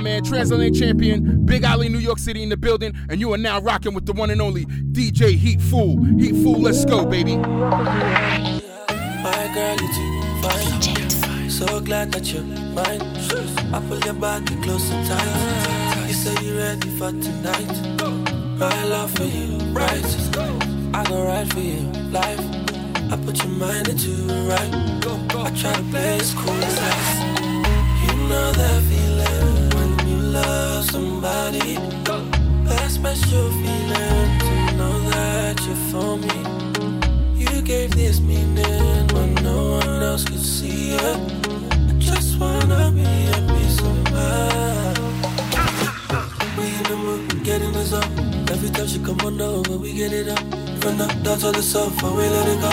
my man, Transatlantic Champion, Big Alley, New York City in the building, and you are now rocking with the one and only DJ Heat Fool. Heat Fool, let's go, baby. My girl, you too fine. So glad that you're mine. I pull your body close and tight. You say you're ready for tonight. My love for you, right? I go right for you, life. I put your mind into right. I try to play as cool as ice. You know that feeling when you love somebody. That special feeling to know that you're for me. You gave this meaning when no one else could see it. I just wanna be of mind. We in the mood, getting us up. Every time she come on over, we get it up. From the down to the sofa, we let it go.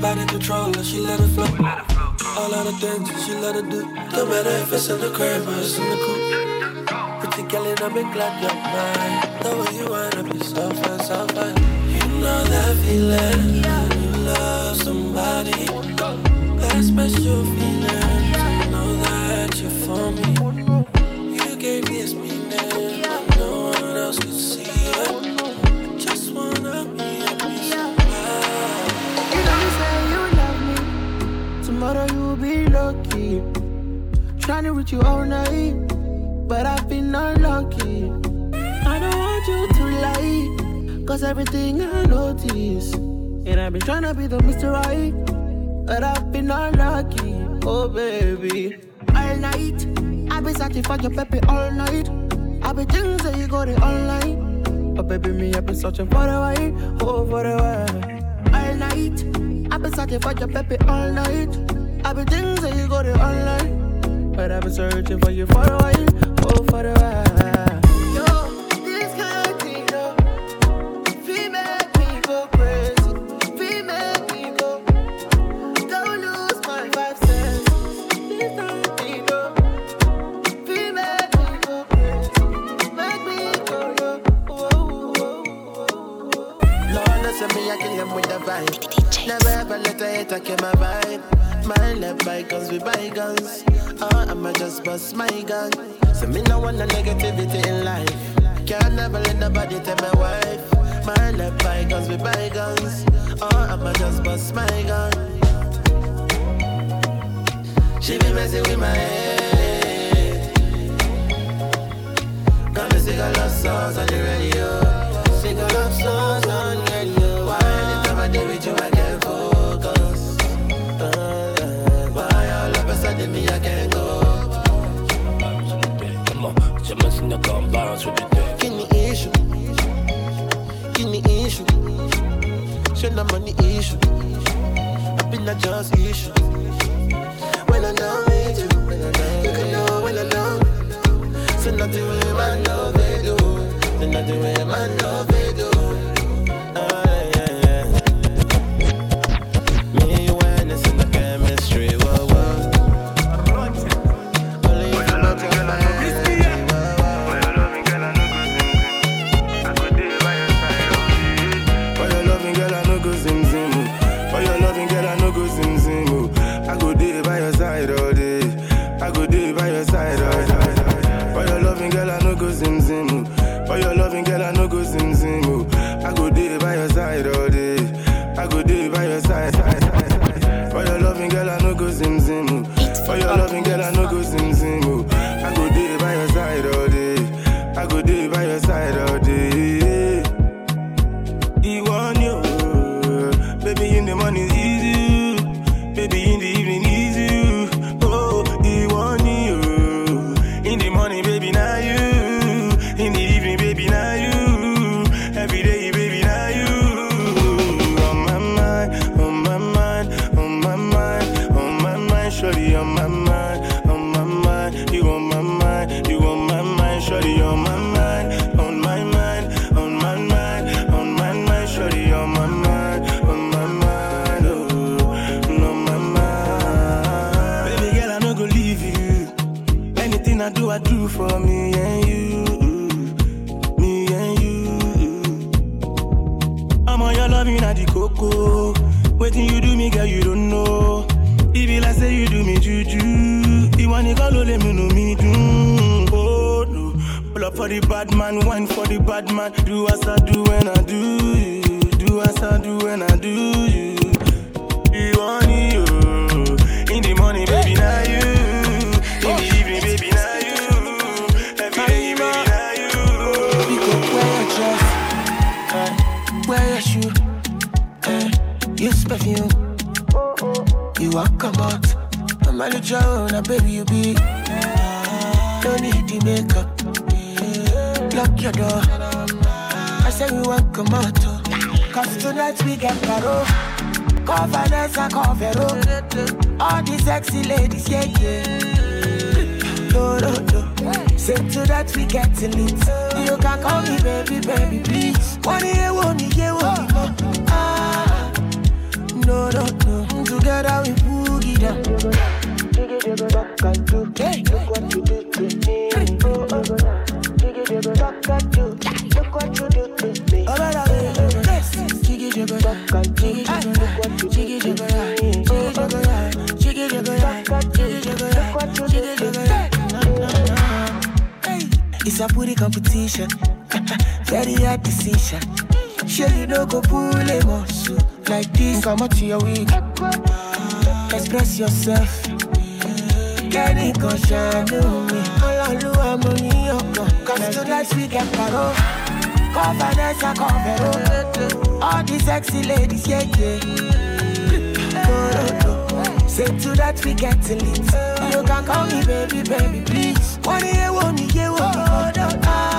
Body control, and she let it flow. All of the things she let it do. No matter if it's in the crib or it's in the coupe. Girl, and I'm glad you're mine. The way you wanna be so fine, so fine. You know that feeling when you love somebody. That special feeling to know that you're for me. You gave this meaning when no one else could see it. I just wanna be. You know you say you love me. Tomorrow you'll be lucky. Trying to reach you all night, but I've been unlucky. I don't want you to lie, cause everything I notice. And I've been trying to be the Mr. Right, but I've been unlucky. Oh, baby. All night, I've been searching for your baby all night. I've been things that you got it online. But baby, me, I've been searching for the way, oh, for the way all night. I've been searching for your baby all night. I've been things that you got it online. But I've been searching for you for a while, oh, for the vibe. Never ever let a hater kill my vibe. My left bygones with bygones. Oh, I'ma just bust my gun. Want no negativity in life. Can't never let nobody tell my wife. My left bygones with bygones. Oh, I'ma just bust my gun. She be messing with my head. Got me sing a love songs on the radio. Sing a love songs on, je me signe with the day. Give me issue. Give me issue. Show no money issue. I been a just issue. When I know with you, can know when I know. So nothing with my love they do. So nothing with my love they do. Baby you be. No need the makeup, lock your door. I say we walk come out, cause tonight we get paro. Cover Nessa, cover oh. All the sexy ladies, yeah, yeah. No, no, no. Say to that we get to lit. You can call me baby, baby, please. One year, one year, one year. Ah, no, no, no. Together we boogie down. Back look what you to me. Oh, oh, oh. oh, oh. Look what you to me. Oh, oh, oh. Look what you to me. Oh, oh, oh. It's a competition, very decision. No go pull a muscle like this. Come out to your week, express yourself. Kenny kan ṣàánú mi, ọlọ́lúwa mo ní ọkàn. Cause tonight we get paro, cover Nessa, cover oh. All the sexy ladies, yeah, yeah. No. Say to that we get lit. You can call me baby, baby, please. One year, one year, one year. Ah,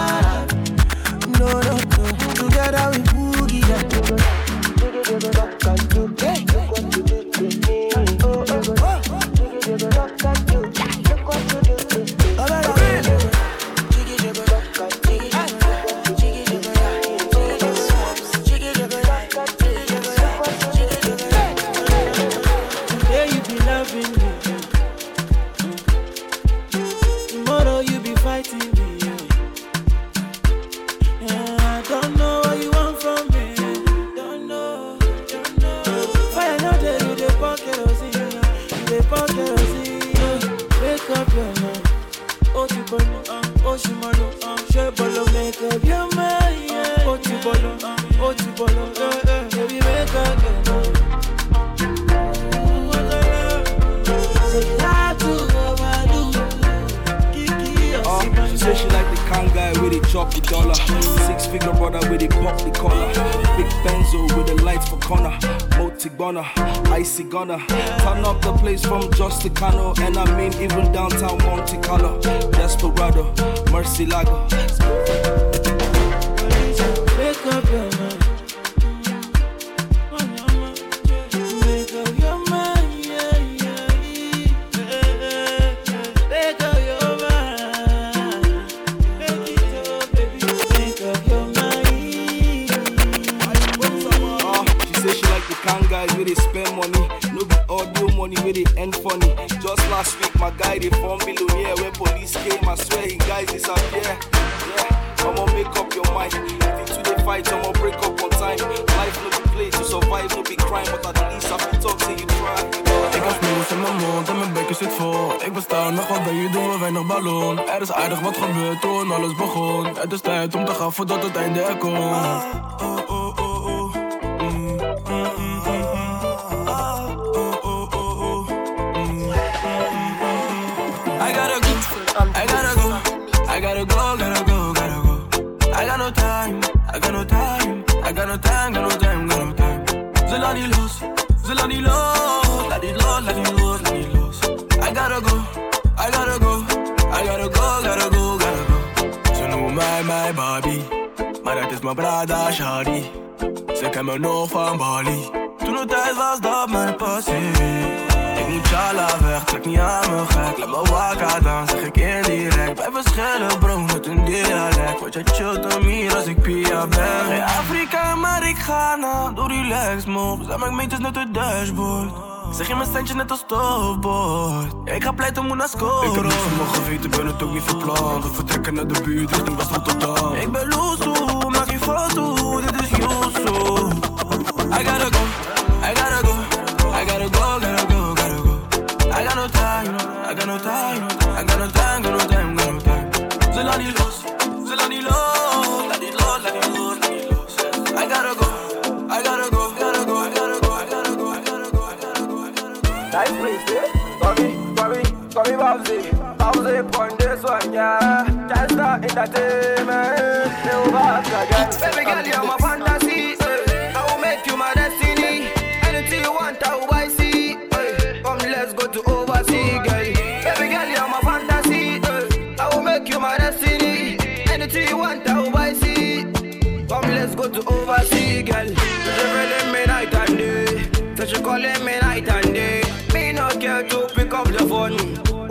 no tengo, no tengo, no tengo. Zelani luz, Zelani luz, la lost, luz, lost. di luz, la di. I gotta go, I gotta go, I gotta go, gotta go, gotta go. So no my my Bobby, my that is my brother Shari. C'est comme un enfant Bali. Tout nos ties va se dans my passé. Moet jala weg, trek niet aan me gek. Laat me wakker dan, zeg ik indirect. Bij verschillen bro, met een dialect. Word je chillt dan meer als ik Pia ben. Geen Afrika, maar ik ga na Doe relax move, zijn mijn meters net het dashboard. Zeg je mijn centje net als stofbord ja, Ik ga pleiten, moet naar scoren Ik heb niet van mijn geweten, ben het ook niet van plan. We vertrekken naar de buurt, richting West Rotterdam Ik ben loesoe, maak geen foto, dit is Yusu I gotta go, Bowsy, Bowsy, point this one, yeah. Just start entertainment. You back again. Baby girl, you're my fantasy. I will make you my destiny. Anything you want, I will buy. See, come let's go to overseas, girl. Baby girl, you're my fantasy. I will make you my destiny. Anything you want, I will buy. See, come let's go to overseas, girl. She feeling me night and day. So she calling me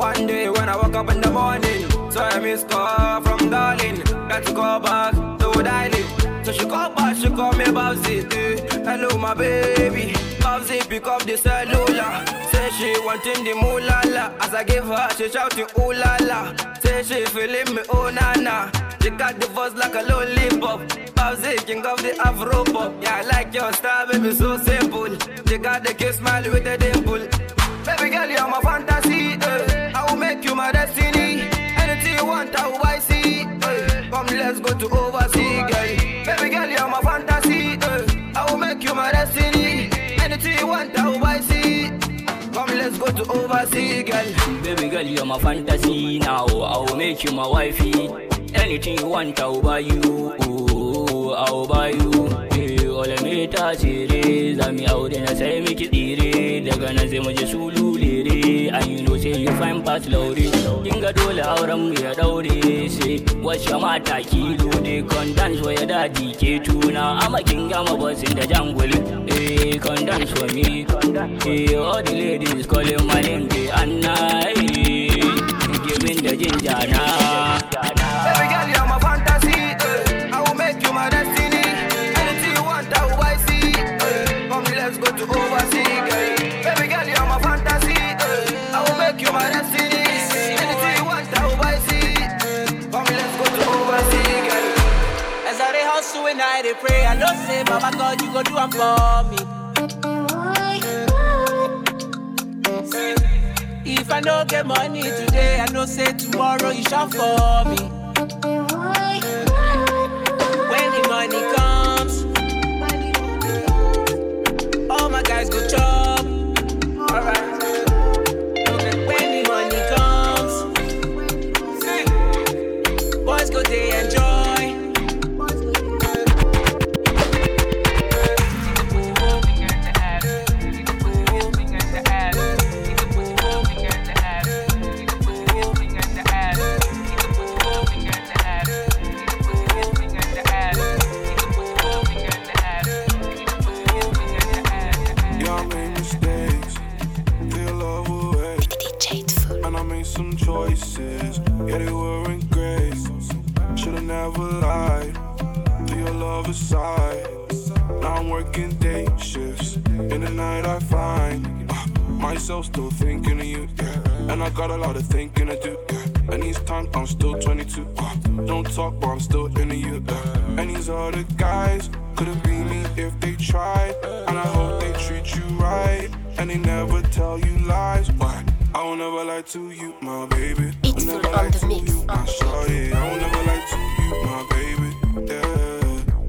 One day when I woke up in the morning, so I miss call from darling. Let's go back to dialing. So she call back, she call me Babsy. Eh. Hello, my baby. Babsy, pick up the cellular. Say she wanting the moolah la. As I give her, she shouting ooh la la. Say she feeling me oh na na. She got the voice like a lollipop. Babsy, king of the Afro pop. Yeah, I like your style, baby, so simple. She got the cute smile with a dimple. Baby girl, you're my fantasy. eh. I will make you my destiny. Anything you want, I will buy. See, eh. come let's go to overseas, girl. Baby girl, you're my fantasy. eh. I will make you my destiny. Anything you want, I will buy. See, come let's go to overseas, girl. Baby girl, you're my fantasy now. I will make you my wifey. Anything you want, I will buy you. Ooh, I will buy you. Wala me ta tsere, za mu aure na sai miki tsire. Daga nan sai mu je sulu lere. And you know say you find pass laure. Kin ga dole auren mu ya daure. Sai wacce mata kilo de kon dance wa ya dadi ke kin gama bosin da jangul. Eh, kon dance for me. Eh, all the ladies calling my name, they Anna. Eh, giving the ginger now. Know say, Baba God, you go do am for me. If I no get money today, I know say tomorrow you shall for me. When the money comes, all my guys go chop. Uh, myself still thinking of you. Yeah. And I got a lot of thinking to do. Yeah. And these times I'm still 22. Uh, don't talk, but I'm still into you. Yeah. And these other guys couldn't be me if they tried. And I hope they treat you right. And they never tell you lies. Why? I will never lie to you, my baby. It's never lie to mix. you, my shorty. I will never lie to you, my baby. Yeah,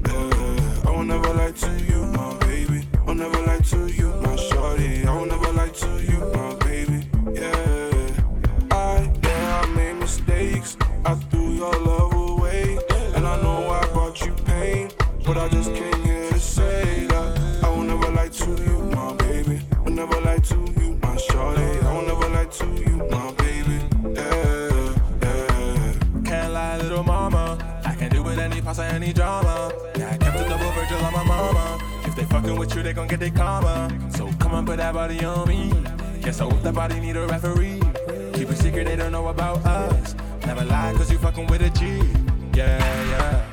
yeah. I will never lie to you, my baby. I'll never lie to you, my shorty. I will never lie to you, my baby. Yeah, I, yeah, I made mistakes. I threw your love away. And I know I brought you pain. But I just came here to say that I will never lie to you, my baby. I'll never lie to you, my shorty. I will never lie to you, my baby. Yeah, yeah. Can't lie, little mama. I can do with any pasta, any drama. They fucking with you, they gon' get their karma. So come on, put that body on me. Guess I hope that body need a referee. Keep it secret, they don't know about us. Never lie, cause you fucking with a G. Yeah, yeah.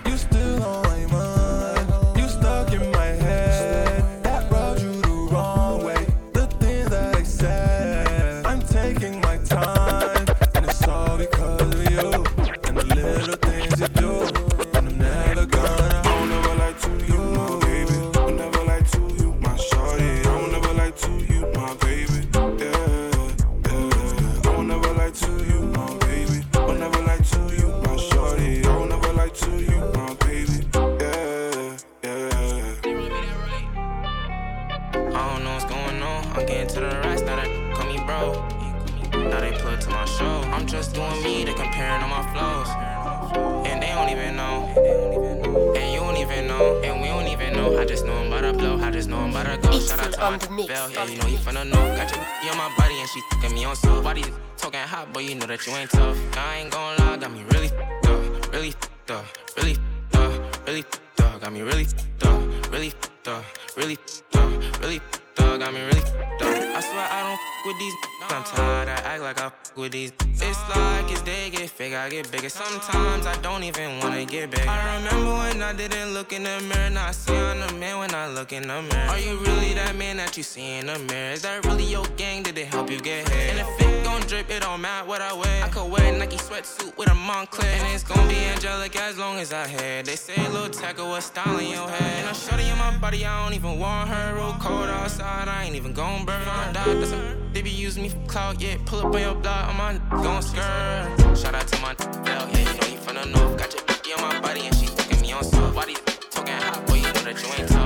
But you ain't a Moncler, and it's gon' be angelic as long as I had. They say little tackle was style in your head. And I'm shorty in my body, I don't even want her. Real cold outside, I ain't even gon' burn. I died, that's a they be using me for clout, yeah. Pull up on your block, I'm on gon' skirt. Shout out to my bell, yeah. You know you from the north. Got your bitch on my body and she taking me on soft. Body talking hot, boy, you know that you ain't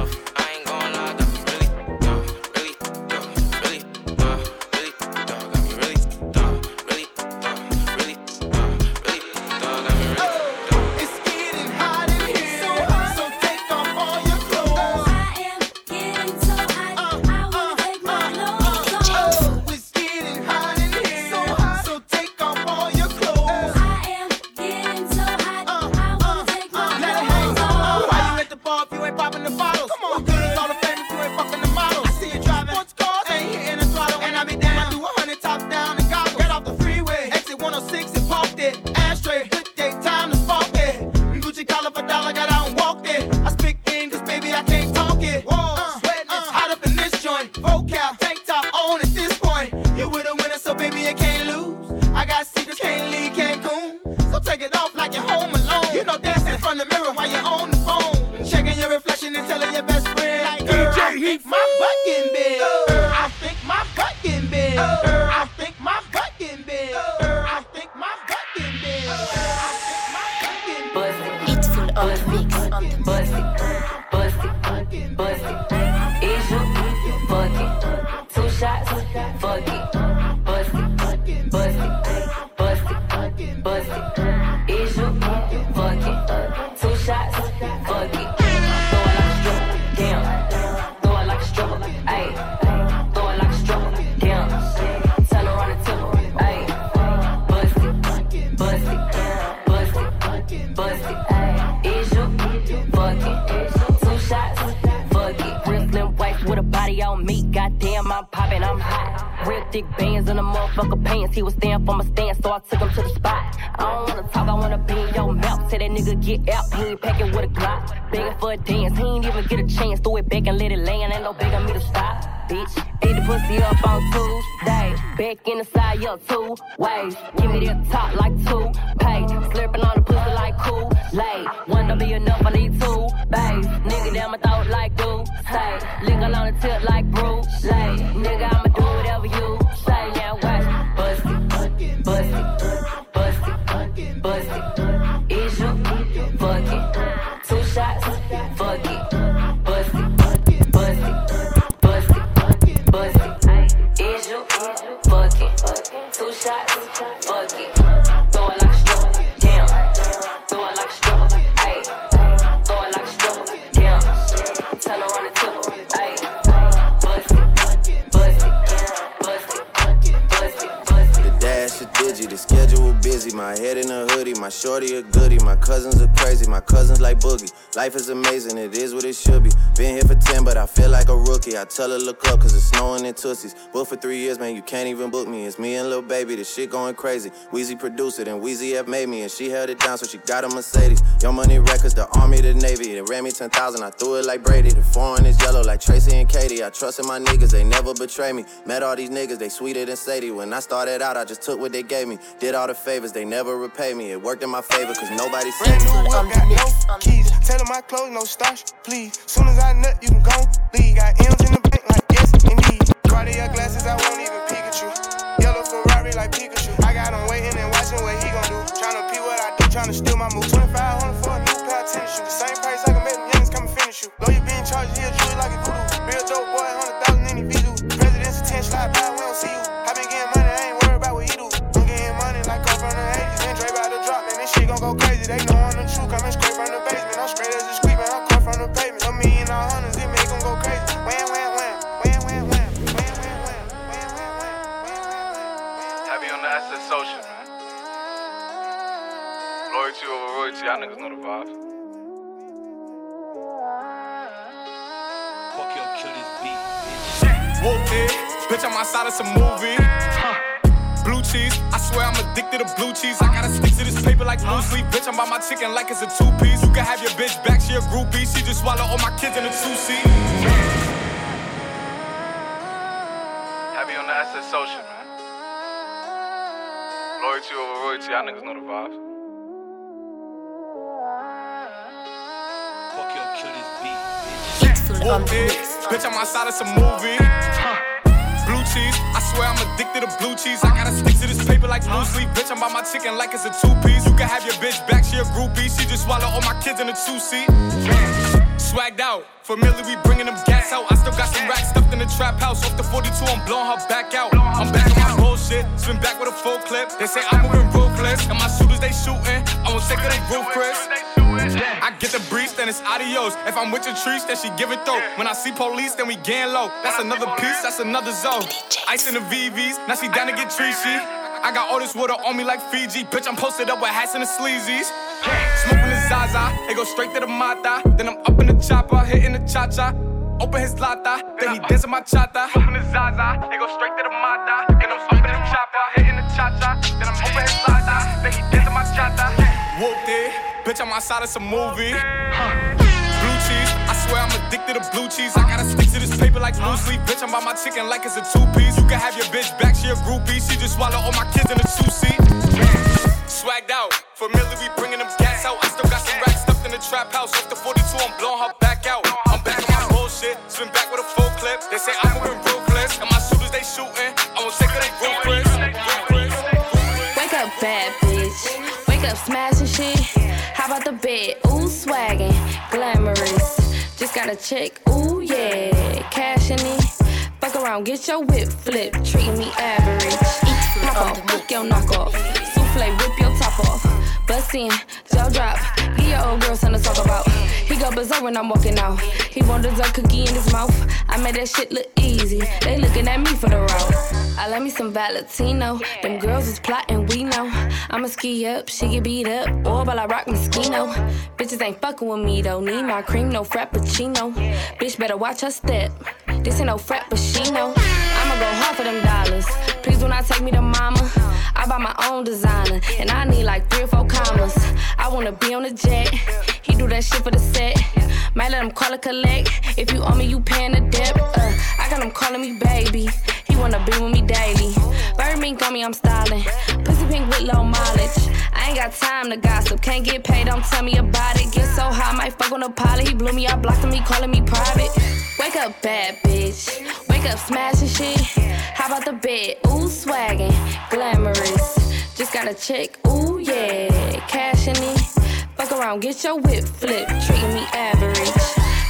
thick bands in the motherfucker pants. He was staying for my stance, so I took him to the spot. I don't wanna talk, I wanna be in your mouth. Say that nigga get out, he ain't packing with a Glock. Begging for a dance, he ain't even get a chance. Throw it back and let it land, ain't no begging me to stop. Bitch, eat the pussy up on Tuesday. Back in the side, yo, two ways. Give me that top like two pay. Slurping on the pussy like cool late. One to be enough, I need two bays. Nigga, down my throat like do say. Lick on the tip like brew late. Nigga, I'm a head in the hood tough. shorty a goodie. My cousins are crazy, my cousins like boogie. Life is amazing, it is what it should be. Been here for 10, but I feel like a rookie. I tell her, look up, cause it's snowing in Tussies. Booked for three years, man, you can't even book me. It's me and Lil Baby, this shit going crazy. Wheezy produced it, and Weezy F made me, and she held it down, so she got a Mercedes. Young Money Records, the Army, the Navy. They ran me 10,000, I threw it like Brady. The foreign is yellow like Tracy McGrady. I trusted my niggas, they never betray me. Met all these niggas, they sweeter than Sadie. When I started out, I just took what they gave me. Did all the favors, they never repay me. It worked in my favor, cause nobody said me. Got no keys, tell my clothes, no starch, please. Soon as I nut, you can go leave. Got M's in the bank, like yes, indeed. Cartier glasses, I won't even Pikachu. Yellow Ferrari like Pikachu. I got him waiting and watching what he gon' do. Tryna pee what I do, tryna steal my move. 2500 for a new pair of tennis shoes. Same price I can make them youngins come and finish you. Lawyer being charged, he a jewelry like a voodoo. Bitch, I'm outside of some movie. Huh. Blue cheese, I swear I'm addicted to blue cheese. I gotta stick to this paper like blue sleep. Bitch, I'm by my chicken like it's a two piece. You can have your bitch back, she a groupie. She just swallow all my kids in a two seat. Heavy on the SSO shit, man. Loyalty over royalty, y'all niggas know the vibes. Fuck your kill this beat, bitch. Whoop it, bitch, I'm outside of some movie. I swear I'm addicted to blue cheese. I gotta stick to this paper like blue sleep. Bitch, I'm by my chicken like it's a two piece. You can have your bitch back, she a groupie. She just swallow all my kids in a two seat. Swagged out, familiar, we bringing them gas out. I still got some racks stuffed in the trap house. Off the 42, I'm blowing her back out. I'm back on my bullshit, spin back with a full clip. They say I'm moving ruthless, and my shooters they shooting. I won't take of they roof, Chris. I get the breeze, then it's adios. If I'm with your trees, then she give it though. When I see police, then we gang low. That's another piece, that's another zone. Ice in the VVs, now she down to get treachy. I got all this water on me like Fiji. Bitch, I'm posted up with hats and the sleazies. Smoking the Zaza, it go straight to the Mata. Then I'm up in the chopper, hitting the cha cha. Open his lata, then he dancing my chata. Smoking the Zaza, it go straight to the Mata. Then I'm up in the chopper, hitting the cha cha. Then I'm open his lata, then he dancing my chata. Whooped it, bitch, I'm outside of some movie. Blue cheese, I swear I'm addicted to blue cheese. I gotta stick to this paper like blue sleep. Bitch, I'm by my chicken like it's a two piece. You can have your bitch back, she a groupie. She just swallow all my kids in a two seat. Swagged out, familiar, we bringing them gas out. I still got some racks stuffed in the trap house. Off the 42, I'm blowing her back out. I'm back on my bullshit, spin back with a full clip. They say I'm moving ruthless, and my shooters they shooting. I won't take of they Chris. Wake up, bad bitch. Wake up, smashing Ooh, swaggin', glamorous. Just got a check, ooh, yeah. cashin' it. Fuck around, get your whip flip. Treating me average. Pop off, fuck your knock off. Souffle, whip your top off. Bust in, jaw drop. Give your old girl something to talk about. Go berserk when I'm walking out. He want dessert cookie in his mouth. I made that shit look easy. They looking at me for the route. I love me some Valentino. Them girls is plotting, we know. I'ma ski up, she get beat up. Or while I rock Moschino. Bitches ain't fucking with me though. Need my cream, no frappuccino. Bitch better watch her step. This ain't no frappuccino. I'ma go hard for them dollars. Please do not take me to mama. I buy my own designer, and I need like three or four commas. I wanna be on the jet. He do that shit for the set. Might let him call it collect. If you owe me, you paying the debt. Uh, I got him calling me baby. He wanna be with me daily. Bird mink on me, I'm styling. Pussy pink with low mileage. I ain't got time to gossip. Can't get paid, don't tell me about it. Get so high, might fuck on a pilot. He blew me out, blocked me, calling me private. Wake up, bad bitch. Wake up, smashing shit. How about the bed? Ooh, swaggin', glamorous. Just got a check, ooh, yeah. Cash in it. Fuck around, get your whip flip. Treating me average.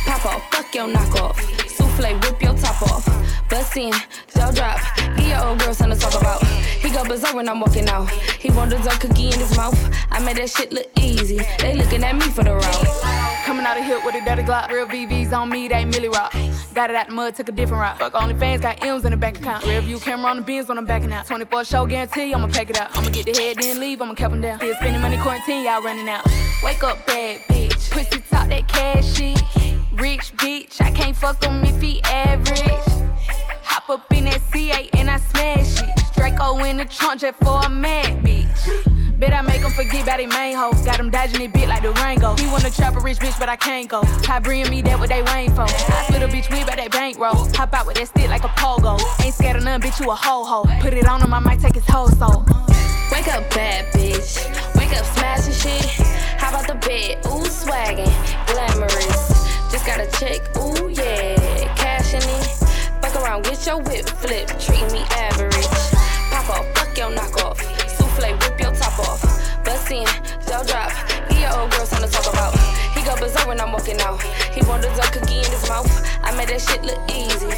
Pop off, fuck your knockoff. Souffle, whip your top off. Bust in, jaw drop. Give your old girl something to talk about. He go berserk when I'm walking out. He want dessert cookie in his mouth. I made that shit look easy. They looking at me for the route. Coming out of hip with a dirty Glock. Real VVs on me, they Millie Rock. Got it out the mud, took a different route. Fuck only fans, got M's in the bank account. Real view camera on the bins when I'm backing out. 24 show guarantee, I'ma pack it out. I'ma get the head, then leave, I'ma cap them down. Still spending money, quarantine, y'all running out. Wake up, bad bitch. Pussy talk that cash shit. Rich bitch, I can't fuck him if he average. Hop up in that C8 and I smash it. Draco in the trunk just for a mad bitch. Bet I make him forget about his main hoe. Got him dodging it bit like the Rango. He wanna trap a rich bitch, but I can't go. Ty bring me that what they waiting for. I split a bitch with by that bankroll. Hop out with that stick like a pogo. Ain't scared of none, bitch, you a ho ho. Put it on him, I might take his whole soul. Wake up, bad bitch. Wake up, smashing shit. How about the bed? Ooh, swaggin', glamorous. Just got a check, ooh, yeah. Cash in it. Fuck around, get your whip flip. Treating me average. Pop off, fuck your knockoff. Souffle, whip your top off. Bust in, jaw drop. Give your old girl something to talk about. He go berserk when I'm walking out. He want dessert cookie in his mouth. I made that shit look easy.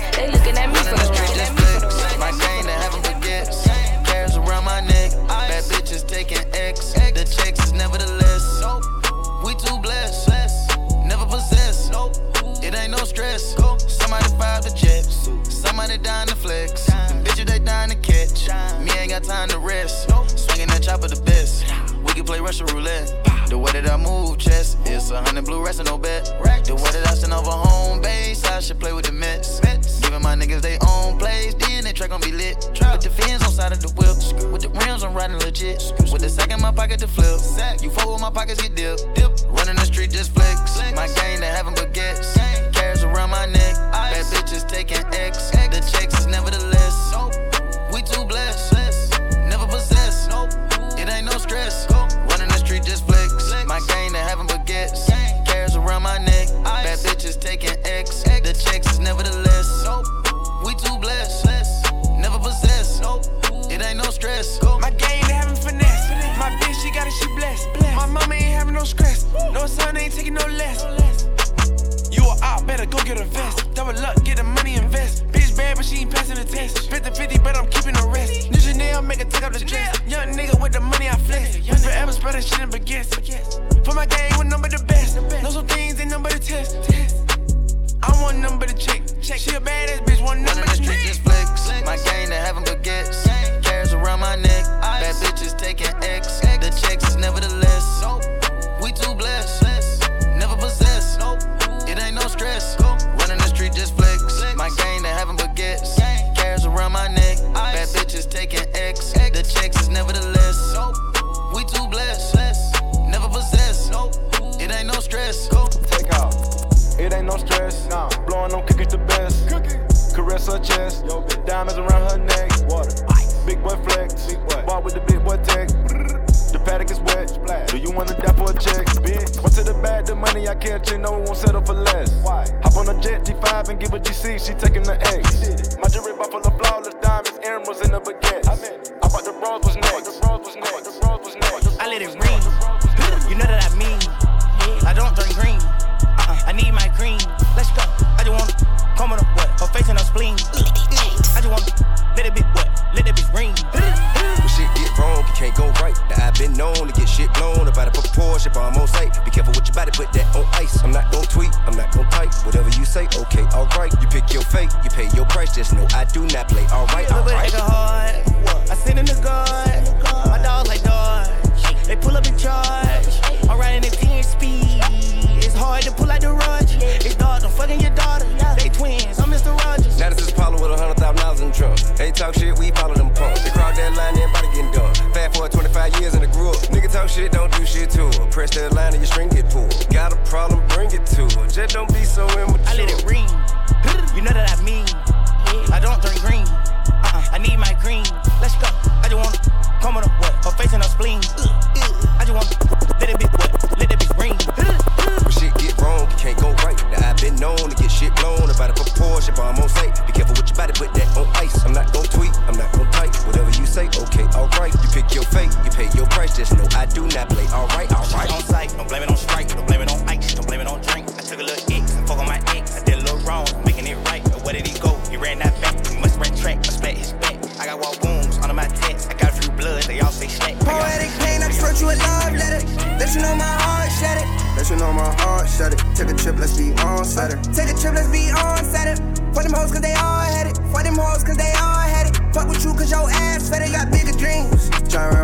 I do not play. Alright, alright. On sight, don't blame it on strike, don't blame it on ice, don't blame it on drink. I took a little X, I fuck on my ex, I did a little wrong, making it right. But where did he go? He ran that back, he must ran track, I splat his back. I got wall wounds under my tats, I got a few bloods, they all say slack. Poetic pain, I just wrote you a love letter. Let you know my heart shattered. Let you know my heart shut it. Take a trip, let's be on Saturday. Take a trip, let's be on Saturday. Fuck them hoes cause they all had it. Fuck them hoes cause they all had it. Fuck with you cause your ass fat, got bigger dreams. Try around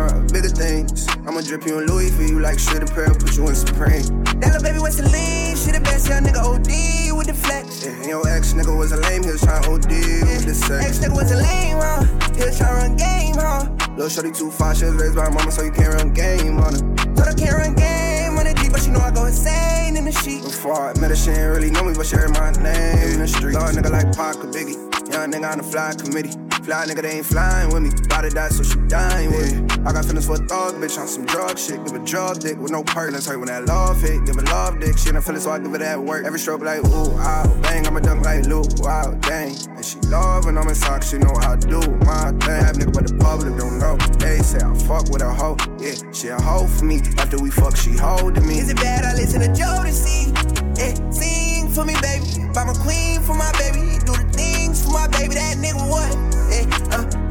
bigger things. I'ma drip you in Louis for you like shit apparel, put you in Supreme. That little baby was Celine, she the best young nigga OD with the flex. Yeah, and your ex nigga was a lame, he was trying OD with the sex. Ex nigga was a lame, huh? He was trying run game, huh? Lil' shorty too far, she was raised by her mama, so you can't run game on her. Told her can't run game on the deep, but she know I go insane in the sheet. Before I met her, she ain't really know me, but she heard my name in the street. Lord nigga like Parker Biggie, young nigga on the fly committee. Fly nigga, they ain't flying with me. Body die, so she dying with me. I got feelings for a thug, bitch, on some drug shit. Give a drug dick with no perk. Let's hurt when that love hit. Give a love dick. She ain't feeling, so I give her that work. Every stroke like, ooh, ow, bang. I'ma dunk like Luke, wow, dang. And she love when I'm in socks, she know how to do my thing. Have nigga, but the public don't know. They say I fuck with a hoe. Yeah, she a hoe for me. After we fuck, she holding me. Is it bad I listen to Jodeci? Yeah, sing for me, baby. Buy my queen for my baby. Do the things for my baby. That nigga what?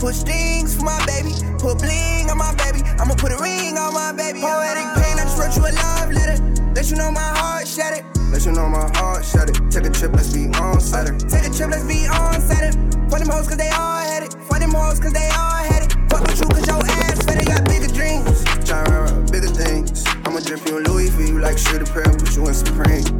Put strings for my baby, put bling on my baby. I'ma put a ring on my baby. Poetic pain, I just wrote you a love letter. Let you know my heart shattered. Let you know my heart shattered. Take a trip, let's be on Saturday. Take a trip, let's be on Saturday. For them hoes, cause they all had it. For them hoes, cause they all had it. Fuck with you, cause your ass fat, they got bigger dreams. Try bigger things. I'ma drip you a Louis for you like shit a prayer, put you in Supreme.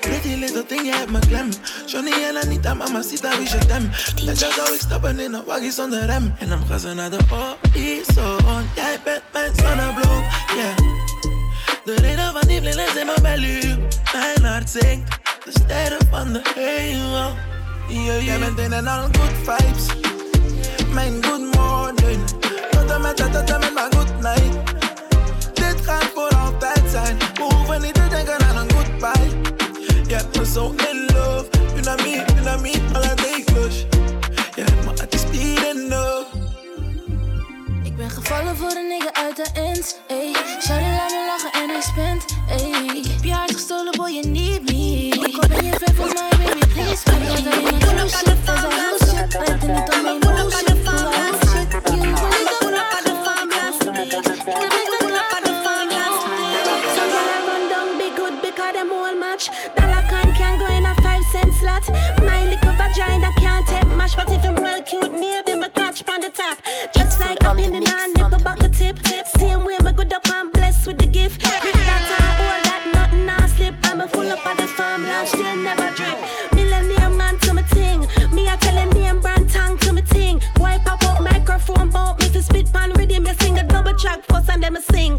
Pretty little thing, you have my glam. Johnny and Anita, mama, mamacita, we should them. Let's just always ik stappen in een waggie zonder rem. En dan ga ze naar de horizon. Jij bent mijn zonnebloem, yeah. De reden van die blinde zijn mijn beluur. Mijn hart zingt, de sterren van de hemel. Yeah, Jij bent in en al good vibes. Mijn good morning. Tot en met, tot en met maar good night. Dit gaat voor altijd zijn. We hoeven niet te denken aan een good in love. you me Ik ben gevallen voor een nigga uit de ends. Ey, Shawty laat me lachen en hij spent. Ey, ik heb je hart gestolen, boy, je niet me. Ik ben je ver van mij, baby, please. Ik ben je naar mij. In the back the tip. Same way, good up and blessed with the gift. With that time, all that nothing I slip. I'm a full up at the farm, still never drip. Millionaire man to my ting. Me, I tell him name brand tongue to my ting. Wipe up out microphone, bout me to spit pan. Me sing a double track, first and then me sing.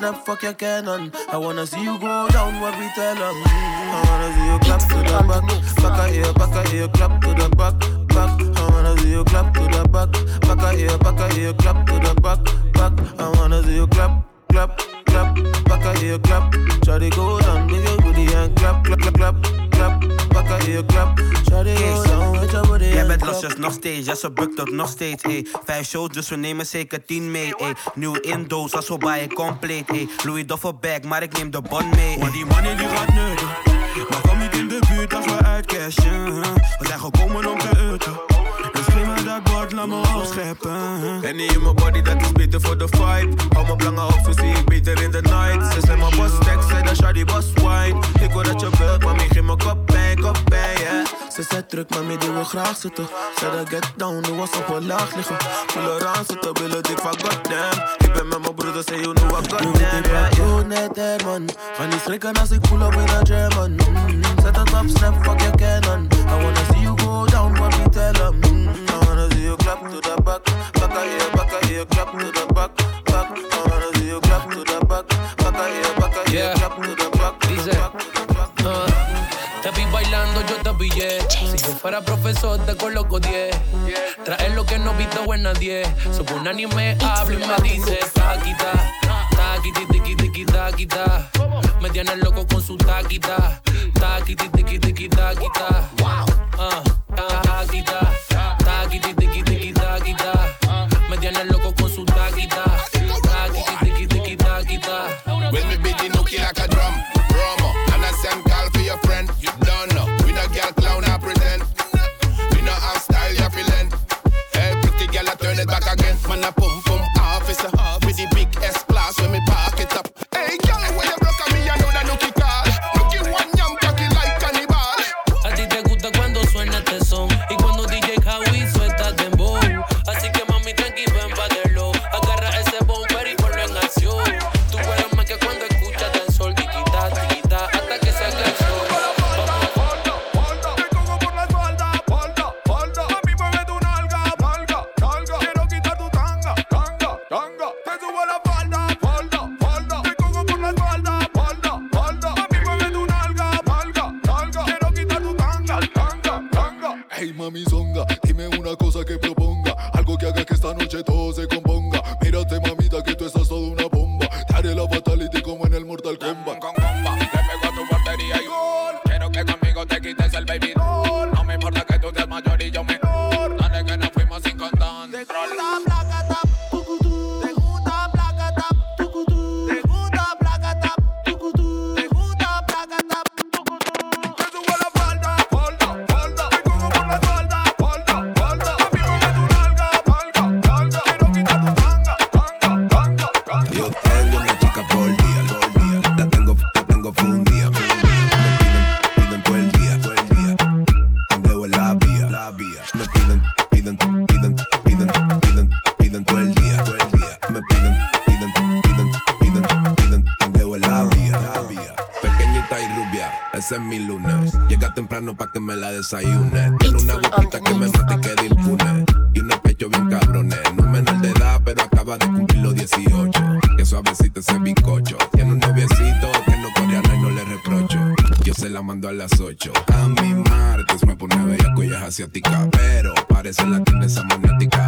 Snap, fuck your cannon. I wanna see you go down what we tell them. I wanna see you clap to the back, back a ear, back a ear, clap to the back, back. I wanna see you clap to the back, back a ear, back a ear, clap to the back, back. I wanna see you clap, clap, clap, back a ear, clap. Try to go down, your booty and clap, clap, clap, clap, ear, clap. Try to go down with your booty Jij bent losjes nog steeds, ja ze bukt dat nog steeds ey. Vijf shows, dus we nemen zeker tien mee ey. Nieuw indoos, als we bij je compleet ey. Louis Doffelbag, maar ik neem de bon mee Want die money die gaat neuken. Maar kom niet in de buurt als we uitcashen. We zijn gekomen om te eten. Dus geef me dat bord, laat me opscheppen. En in mijn body, dat is beter voor de fight. Hou me belangen op, zo zie ik beter in de night. Ze zijn mijn boss tekst, zei dat shawty boss wine. Ik wil dat je wilt, mami, geef me kop kop bij, yeah. Ze zet druk, maar die wil graag zitten. Dat get down, nu was op een laag liggen. Aan zitten, willen dik van goddamn. Ik ben met mijn broeder, say you know what goddamn. Yeah, yeah. net er, man. Ga niet schrikken als ik pull up in a German. Mm, Zet het op, snap, fuck your cannon. I wanna see you go down, what we tell them. Mm, I wanna see you clap to the back. Back a here, back a here, clap to the back. Back. I wanna see you clap to the back. Back a here, back a here, clap to the back. Dice, ah, te Si yo fuera profesor, te coloco 10. Traes lo que no visto en nadie. Sobre un anime, habla y me dice, taquita. Taquiti, tiqui, tiqui, taquita. Me tienes loco con su taquita. Taquiti, tiqui, tiqui, taquita. Ah, taquita. Taquiti, ese es mi lunes. Llega temprano pa' que me la desayune. Tiene una boquita que me mata y queda impune. Y unos pechos bien cabrones. No menor de edad, pero acaba de cumplir los 18. Que suavecito ese bizcocho. Tiene un noviecito que no coreano y no le reprocho. Yo se la mando a las 8. A mi martes me pone bella es asiática. Pero parece la tiene esa magnética.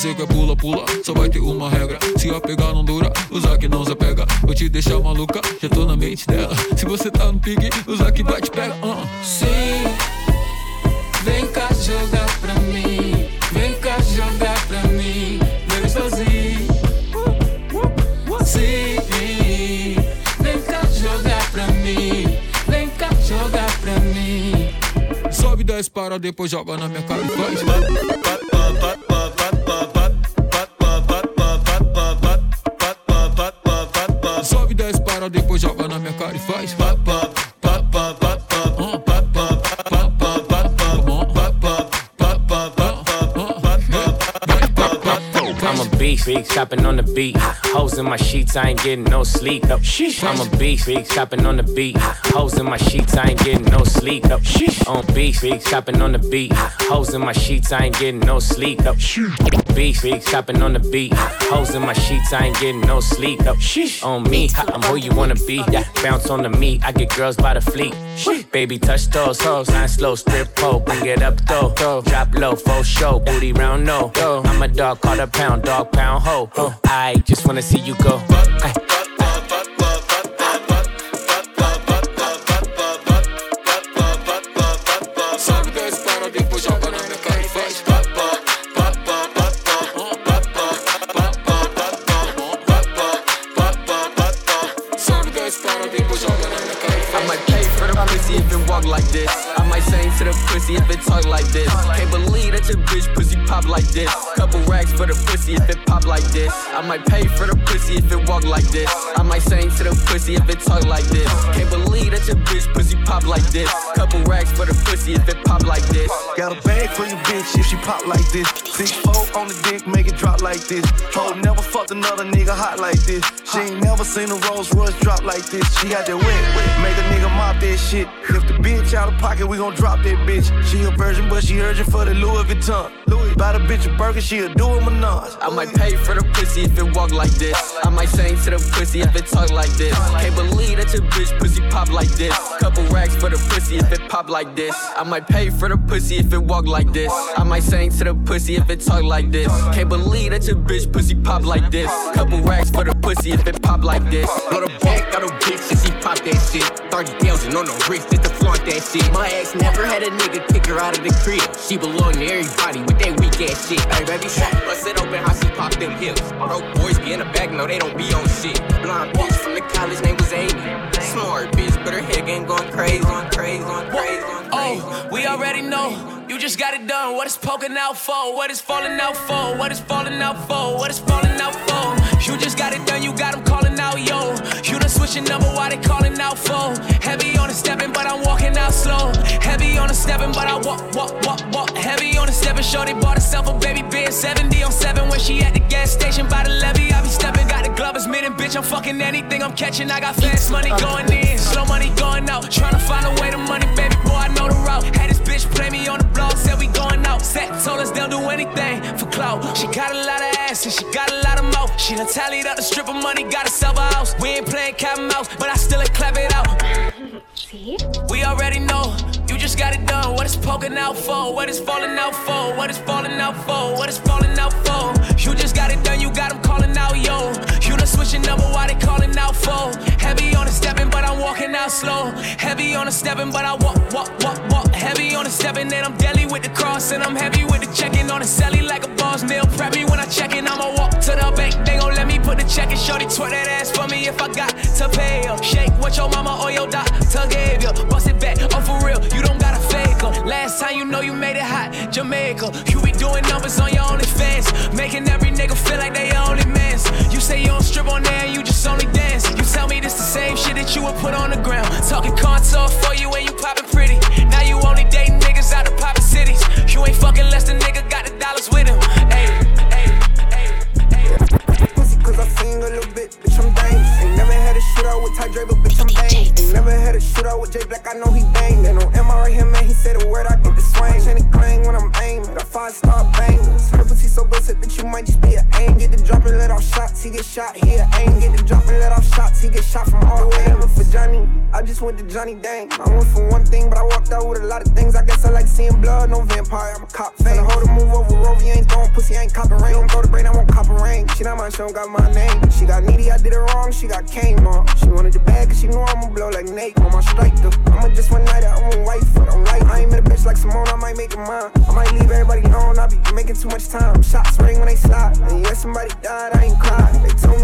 Você quer pula, pula, só vai ter uma regra. Se a pegar não dura, usar que não se pega. Vou te deixar maluca, já tô na mente dela. Se você tá no pique, usar que vai te pega. Uh. Sim, vem cá jogar pra mim. Vem cá jogar pra mim. Vem sozinho. Sim, vem cá jogar pra mim. Vem cá jogar pra mim. Sobe 10 para, depois joga na minha cara e faz. Beat. Hoes in my sheets, I ain't getting no sleep. I'm a beast, big shopping on the beat. Hoes in my sheets, I ain't getting no sleep. On beast, big shopping on the beat. Hoes in my sheets, I ain't getting no sleep. Beast, big shopping on the beat. Hoes in my sheets, I ain't getting no sleep. On me, I'm who you wanna be. Bounce on the meat, I get girls by the fleet. Baby, touch those hoes, nine slow strip pole, bring it up though. Drop low, full show, booty round no. I'm a dog, call a pound, dog pound ho. I just wanna see you go. Ay. Sobe 10 para, depois joga na minha cara e faz. Sobe 10 para, depois joga na minha cara e I might pay for the pussy if it walk like this. I might sing to the pussy if it talk like this. Can't believe that your bitch pussy pop like this. Couple racks for the pussy if it pop like this. I might pay for the pussy if it walk like this. I might sing to the pussy if it talk like this. Can't believe that your bitch pussy pop like this. Couple racks for the pussy if it pop like this. Got a bag for your bitch if she pop like this. Six four on the dick, make it drop like this. Ho never fucked another nigga hot like this. She ain't never seen a Rolls Royce drop like this. She got that wet, make a nigga mop that shit. If the bitch out of pocket, we gon' drop that bitch. She a virgin, but she urgent for the Louis Vuitton. Louis, buy the bitch a burger, she a do a menage. I might pay for the pussy if it walk like this. I might sing to the pussy if it talk like this. Can't believe that your bitch pussy pop like this. Couple racks for the pussy if it pop like this. I might pay for the pussy if it walk like this. I might sing to the pussy if it talk like this. Can't believe that your bitch pussy pop like this. Couple racks for the pussy if it pop like this. Blow the bank out of bitch and she that shit. 30,000 on the wrist just to flaunt that shit. My ex never had a nigga kick her out of the crib. She belong to everybody with that weak ass shit. Hey, baby, bust it open how she pop them hips. Broke boys be in the back, no, they don't be on shit. Blonde bitch from the college, name was Amy. Smart bitch, but her head game going crazy, going crazy, going crazy. Oh, we already know. You just got it done. What is poking out for? What is falling out for? What is falling out for? What is falling out for? You just got it done. You got them calling. You done switching number. Why they calling out for? Heavy on the stepping, but I'm walking out slow. Heavy on the stepping, but I walk, walk, walk, walk. Heavy on the stepping. Shorty bought herself a baby bed. 70 on 7 when she at the gas station by the levee. I be stepping. Got the glovers minute, bitch. I'm fucking anything I'm catching. I got fast money going in, slow money going out. Trying to find a way to money, baby boy. I know the route. Had this bitch play me on the blog, said we going out. Set told us they'll do anything for clout. She got a She done tallied up the strip of money, got herself a house. We ain't playing cat and mouse, but I still ain't clap it out. See? We already know. Just got it done. What is poking out for? What is falling out for? What is falling out for? What is falling out for? You just got it done. You got them calling out, yo. You done switching number. Why they calling out for? Heavy on the stepping, but I'm walking out slow. Heavy on the stepping, but I walk, walk, walk, walk. Heavy on the stepping, and I'm deadly with the cross, and I'm heavy with the checking on the celly like a boss. Meal preppy when I check in. I'ma walk to the bank. They gon' let me put the check in. Shorty twerk that ass for me if I got to pay her. Shake what your mama or your doctor gave you. Bust it back, oh for real. You don't her. Last time you know you made it hot, Jamaica. You be doing numbers on your OnlyFans, making every nigga feel like they only mans. You say you don't strip on there, you just only dance. You tell me this the same shit that you would put on the ground. Talking contour for you when you popping pretty. Now you only dating niggas out of poppin' cities. You ain't fucking less than nigga got the dollars with him. Ayy. Pussy cause I sing a little bit, bitch, I'm dangerous. Ain't never had a shootout with Ty Dre, but bitch, I'm banging. Ain't never had a shootout with Jay Black, I know he banged. And on MR right here, man, he said a word, I get the swing. Chain and clang when I'm aiming. Got five star bangers. Her pussy so good, said that you might just be an aim. Get the drop and let off shots, he get shot he here. Ain't get the drop and let off shots, he get shot from all the way over for Johnny. I just went to Johnny Dang. I went for one thing, but I walked out with a lot of things. I guess I like seeing blood, no vampire. I'm a cop. fan. Finna hold a move over Rover, you ain't throwing pussy, I ain't copping rain. Don't go to brain, I won't cop a ring. She not mine, she don't got my name. She got needy, I did it wrong, she got came She wanted the bag, cause she knew I'ma blow like Nate on my strike though. I'ma just one night, I wait for it. I'm like, I ain't met a bitch like Simone, I might make it mine. I might leave everybody alone, I be making too much time. Shots ring when they slide. And yeah, somebody died, I ain't cry. They told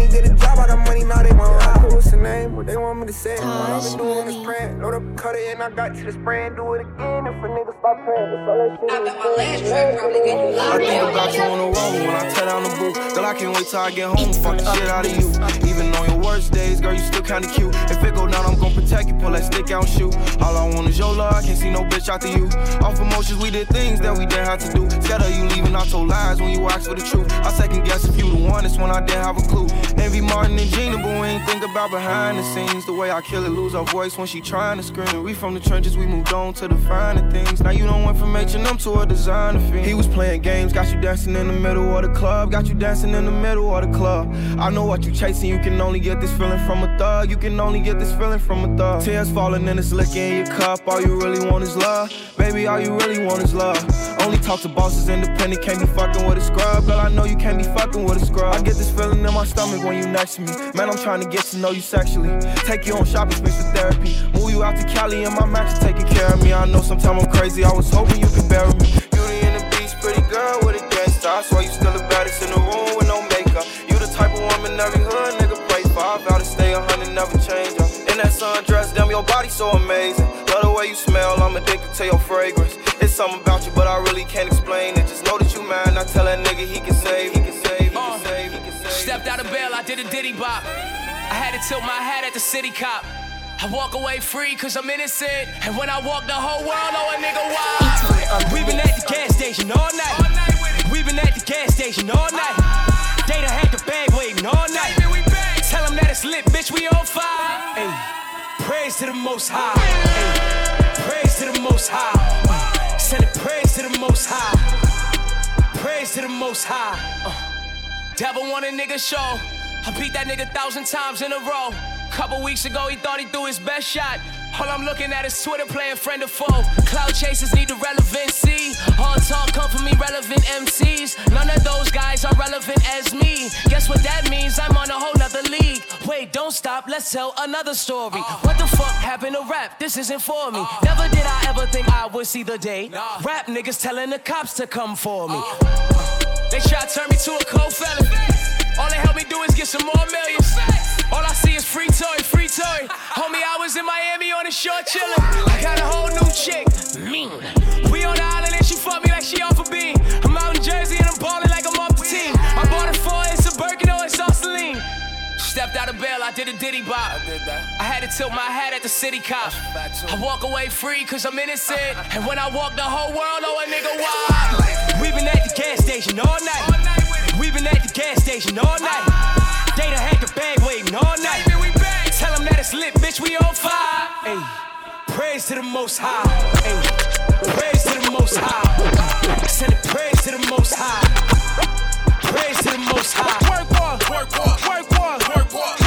they want me to say? All I've been doing is praying. Load up, cut it, and I got to the spray and do it again. If a nigga stop praying, that's all that shit. I bet my last track probably get you I think about you on the road when I tear down the booth. Girl, I can't wait till I get home, fuck the shit out of you. Even on your worst days, girl, you still kinda cute. If it go down, I'm gon' protect you, pull that stick out and shoot. All I want is your love, I can't see no bitch after you. Off emotions, we did things that we didn't have to do. Scared of you leaving, I told lies when you asked for the truth. I second guess if you the one, it's when I didn't have a clue. Envy Martin and Gina, but we ain't think about behind the scenes. The way I kill it, lose our voice when she trying to scream. We from the trenches, we moved on to the finer things. Now you don't went from H&M to a designer fiend. He was playing games, got you dancing in the middle of the club, got you dancing in the middle of the club. I know what you chasing, you can only get this feeling from a thug. You can only get this feeling from a thug. Tears falling and it's in your cup. All you really want is love, baby. All you really want is love. Only talk to bosses, independent, can't be fucking with a scrub. Girl, I know you can't be fucking with a scrub. I get this feeling in my stomach when you next to me. Man, I'm trying to get to know you sexually. Take you on shopping sprees for therapy. Move you out to Cali and my max is taking care of me. I know sometimes I'm crazy. I was hoping you could bury me. Beauty and the Beast, pretty girl with a gangsta. I swear you still the baddest in the room with no makeup. You the type of woman every hood nigga pray for. I vow to stay a hundred, never change up. In that sundress, damn, your body so amazing. Love the way you smell, I'm addicted to your fragrance. It's something about you, but I really can't explain it. Just know that you mine. I tell that nigga he can save, he can save, he can uh, save, he can save. Stepped out of bail, I did a diddy bop. I had to tilt my hat at the city cop. I walk away free cause I'm innocent. And when I walk the whole world, oh a nigga wild. We been at the gas station all night. We been at the gas station all night. They done had the bag waiting all night. Tell them that it's lit, bitch, we on fire. Ay, praise to the most high. Ay, praise to the most high. Send it praise to the most high. Praise to the most high. Uh, devil want a nigga show. I beat that nigga thousand times in a row. Couple weeks ago, he thought he threw his best shot. All I'm looking at is Twitter playing friend or foe. Cloud chasers need the relevancy. All talk come from me, relevant MCs. None of those guys are relevant as me. Guess what that means? I'm on a whole nother league. Wait, don't stop, let's tell another story. Uh. What the fuck happened to rap? This isn't for me. Uh. Never did I ever think I would see the day. Rap niggas telling the cops to come for me. Uh. They try to turn me to a cold felon. All they help me do is get some more millions. All I see is free toy, free toy. Homie, I was in Miami on the shore chillin'. I got a whole new chick, mean. We on the island and she fuck me like she off a beam. I'm out in Jersey and I'm ballin' like I'm off the team. I bought a four, it's a Birkin or it's all Celine. Stepped out of bail, I did a diddy bop. I did that. I had to tilt my hat at the city cop. I walk away free cause I'm innocent. And when I walk the whole world, oh a nigga wild. We been at the gas station all night. We been at the gas station all night. They done had the bag waiting all night. Tell them that it's lit, bitch, we on fire. Ay, praise to the most high. Ay, praise to the most high. Send it praise to the most high. Praise to the most high. Work walk, work walk, work walk, work walk,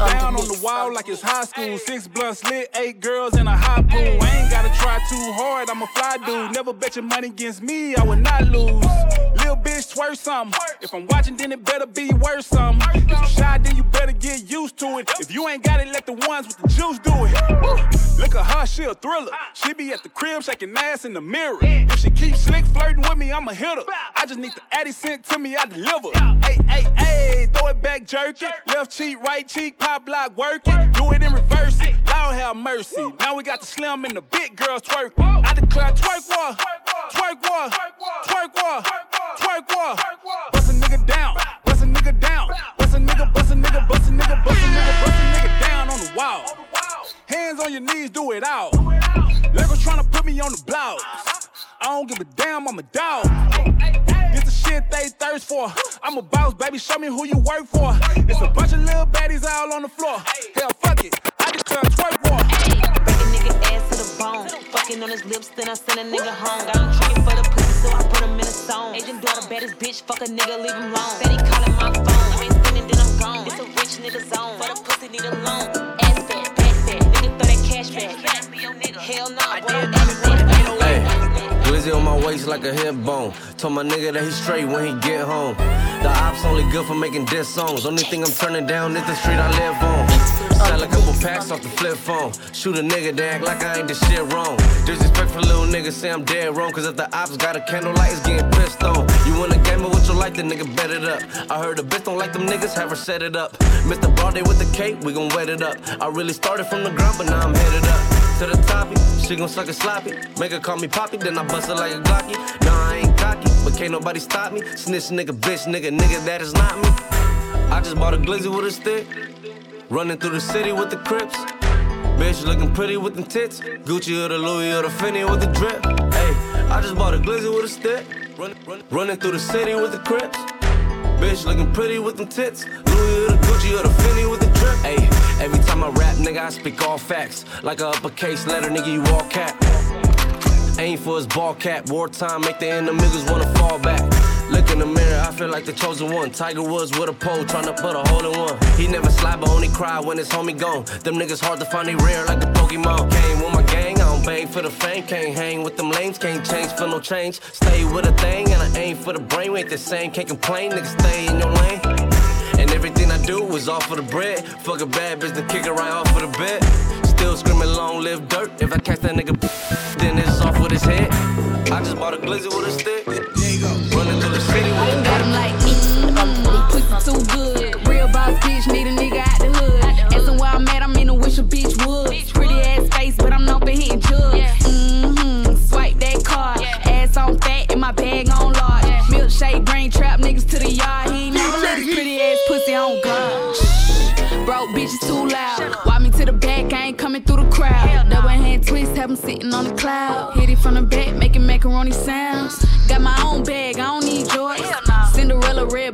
Uh-uh. down on the wall like it's high school. Six blunts lit, eight girls in a hot pool. I ain't gotta try too hard, I'm a fly dude. Never bet your money against me, I would not lose. Lil bitch, twerk something. If I'm watching, then it better be worth something. If you shy, then you better get used to it. If you ain't got it, let the ones with the juice do it. Look at her, she a thriller. She be at the crib shaking ass in the mirror. If she keeps slick flirting with me, I'ma hit her. I just need the Addy sent to me, I deliver. Hey, hey, hey, throw it back, jerk it. Left cheek, right cheek, pop block, work it. Do it in reverse it. Lord have mercy. Now we got the slim and the big girls twerk. I declare twerk war, twerk war, twerk war, twerk war. Bust a nigga down, bust a nigga down, bust a nigga, bust a nigga, bust a nigga, bust a nigga, bust a nigga down on the wall. Hands on your knees, do it out. Lyrical tryna put me on the blouse. I don't give a damn, I'm a dog. This the shit they thirst for. I'm a boss, baby, show me who you work for. It's a bunch of little baddies all on the floor. Hell, fuck it, I just tell twerk for. Break a nigga ass to the bone. Fucking on his lips, then I send a nigga home. Him tricking for the pussy, so I put him in a zone. Agent daughter, baddest bitch, fuck a nigga, leave him alone. Said he calling my phone. I ain't spinning, then I'm gone. It's a rich nigga zone. For the pussy, need a loan. Ass fat, back fat. Nigga throw that cash back. Hell no, I did Glizzy on my waist like a hip bone. Told my nigga that he straight when he get home. The ops only good for making diss songs. Only thing I'm turning down is the street I live on. Sell a couple packs off the flip phone. Shoot a nigga, they act like I ain't did shit wrong. Disrespectful little niggas say I'm dead wrong. Cause if the ops got a candlelight, it's getting pissed on. You wanna game with your life, the nigga bet it up. I heard the bitch don't like them niggas, have her set it up. Mr. Broadway with the cake, we gon' wet it up. I really started from the ground, but now I'm headed up to the toppy. She gon' suck it sloppy. Make her call me poppy, then I bust it like a Glocky. Nah, I ain't cocky, but can't nobody stop me. Snitch nigga, bitch nigga, nigga, that is not me. I just bought a glizzy with a stick. Running through the city with the crips. Bitch looking pretty with them tits. Gucci or the Louis or the Fendi with the drip. Hey, I just bought a glizzy with a stick. Run, run, running through the city with the crips. Bitch looking pretty with them tits. Louis or the Gucci or the Fendi with the drip. Hey, every time I rap, nigga, I speak all facts. Like a uppercase letter, nigga, you all cap. Aim for his ball cap. Wartime make the enemies wanna fall back. Look in the mirror, I feel like the chosen one. Tiger Woods with a pole, trying to put a hole in one. He never slide, but only cry when his homie gone. Them niggas hard to find, they rare like a Pokemon. Came with my gang, I don't bang for the fame. Can't hang with them lames, can't change for no change. Stay with a thing, and I aim for the brain. We ain't the same, can't complain, niggas stay in your lane. And everything I do is all for the bread. Fuck a bad bitch, then kick it right off of the bed. Still screaming long live dirt. If I catch that nigga, then it's off with his head. I just bought a glizzy with a stick. Running through the city with a Got him like me, pussy too good. Real boss bitch, need a nigga out the hood. Asking where I'm at, I'm in a wish a bitch would. Pretty ass face, but I'm known for hitting jug. Mm-hmm, swipe that card. Ass on fat and my bag on large. Milkshake, brain trap niggas to the yard. He never let his pretty ass pussy on guard. Broke bitches too loud. Walk me to the back, I ain't coming through the crowd. Double hand twist, have him sitting on the cloud. Hit it from the back, making macaroni sounds.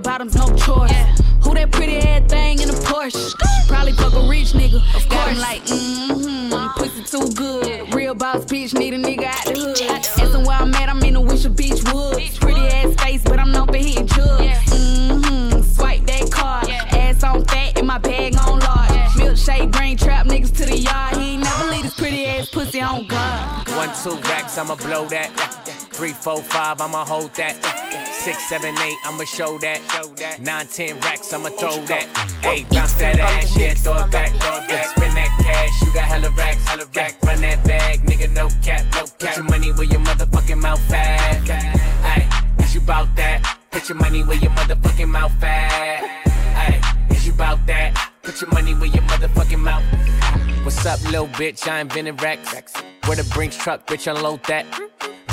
Bottoms, no choice. Who that pretty ass thing in a Porsche? Probably fuck a rich nigga. Of Got him like, mm-hmm, pussy too good. Real boss bitch, need a nigga out the hood. Asking where I'm at, I'm in a wish a bitch would. Pretty ass face, but I'm known for hitting jug. Mm-hmm, swipe that card. Ass on fat and my bag on large. Milkshake, brain trap niggas to the yard. He ain't never leave his pretty ass pussy on guard. One, two racks, I'ma blow that. Three, four, five, I'ma hold that. Six, seven, eight, I'ma show that. Nine, ten racks, I'ma throw that. Eight, bounce that ass, yeah, throw it back, throw it back. Spin that cash, you got hella racks, hella rack. Run that bag, nigga, no cap, no cap. Put your money where your motherfucking mouth at. Ay, is you bout that? Put your money where your motherfucking mouth at. Ay, is you bout that? Put your money where your motherfucking mouth. What's up, little bitch? I ain't been in racks. Where the Brinks truck, bitch, unload that.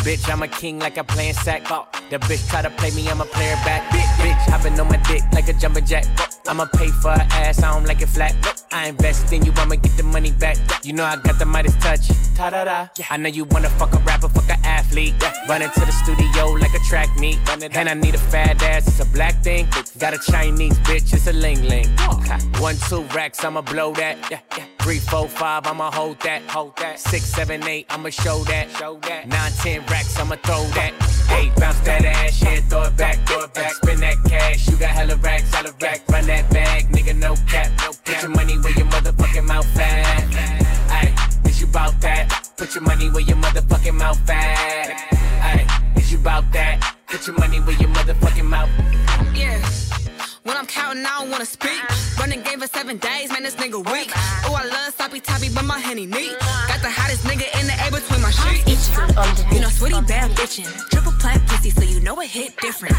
Bitch, I'm a king like I'm playing sack. Uh, the bitch try to play me, I'ma play her back. Bitch, hopping on my dick like a jumping jack. Uh, I'ma pay for her ass, I don't like it flat. Uh, I invest in you, I'ma get the money back. You know I got the Midas touch. Ta da da. I know you wanna fuck a rapper, fuck a athlete. Running to the studio like a track meet. And I need a fat ass, it's a black thing. Got a Chinese bitch, it's a ling ling. One, two racks, I'ma blow that. Three, four, five, I'ma hold that. Hold that. Six, seven, eight, I'ma show that. Show that. Nine, ten racks, I'ma throw that. Eight, bounce that ass, yeah, throw it back, throw it back. Spin that cash, you got hella racks, hella rack. Run that bag, nigga, no cap, no cap. Put your money where your motherfucking mouth at. Ay, is you bout that? Put your money where your motherfucking mouth at. Ay, is you bout that? Put your money where your motherfucking mouth. Yeah. When I'm counting, I don't wanna speak. Running game for seven days, man, this nigga weak. Oh, I love sloppy toppy, but my henny neat. Got the hottest nigga in the air between my sheets. You know, sweetie bad bitchin'. Triple plat pussy, so you know it hit different.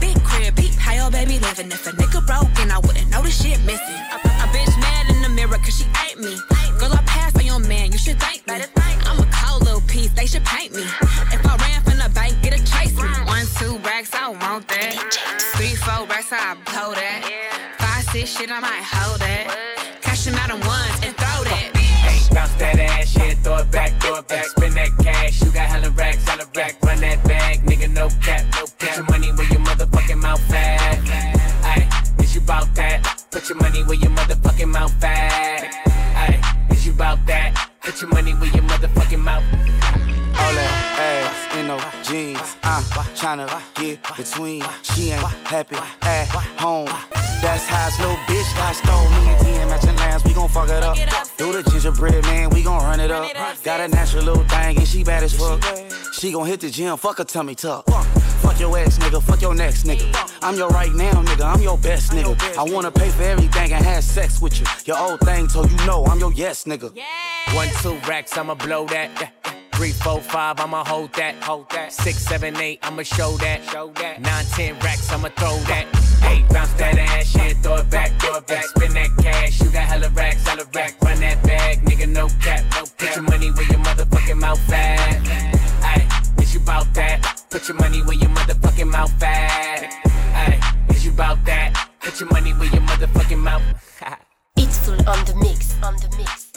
Big crib, peep, how oh, your baby livin'. If a nigga broke, and I wouldn't know the shit missing. shit, I might hold it. Cash him out in ones and throw that. Bounce that ass, yeah, throw it back, throw it back. Spin that cash, you got hella racks, hella rack. Run that bag, nigga, no cap, no cap. Put your money where your motherfucking mouth at. Ayy, is you bout that? Put your money where your motherfucking mouth at. Ayy, is you bout that? Put your money where your motherfucking mouth all that ass in no jeans. I'm tryna get between. She ain't happy at home. That's how little bitch got stole me and TM matching lines. We gon' fuck it up. Do the gingerbread man, we gon' run it up. Got a natural little thing and she bad as fuck. She gon' hit the gym, fuck her tummy tuck. Fuck your ex nigga, fuck your next nigga. I'm your right now nigga, I'm your best nigga. I wanna pay for everything and have sex with you. Your old thing told you no, I'm your yes nigga. One, two racks, I'ma blow that. Three, four, five, I'ma hold that. Hold that. Six, seven, eight, I'ma show that. Show that. Nine, ten racks, I'ma throw that. Eight, bounce that ass, yeah, throw it back, throw it back. Spin that cash, you got hella racks, hella rack. Run that bag, nigga, no cap, no cap. Put your money where your motherfucking mouth at. Ay, is you bout that? Put your money where your motherfucking mouth at. Ay, is you bout that? Put your money where your motherfucking mouth. It's full on the mix, on the mix.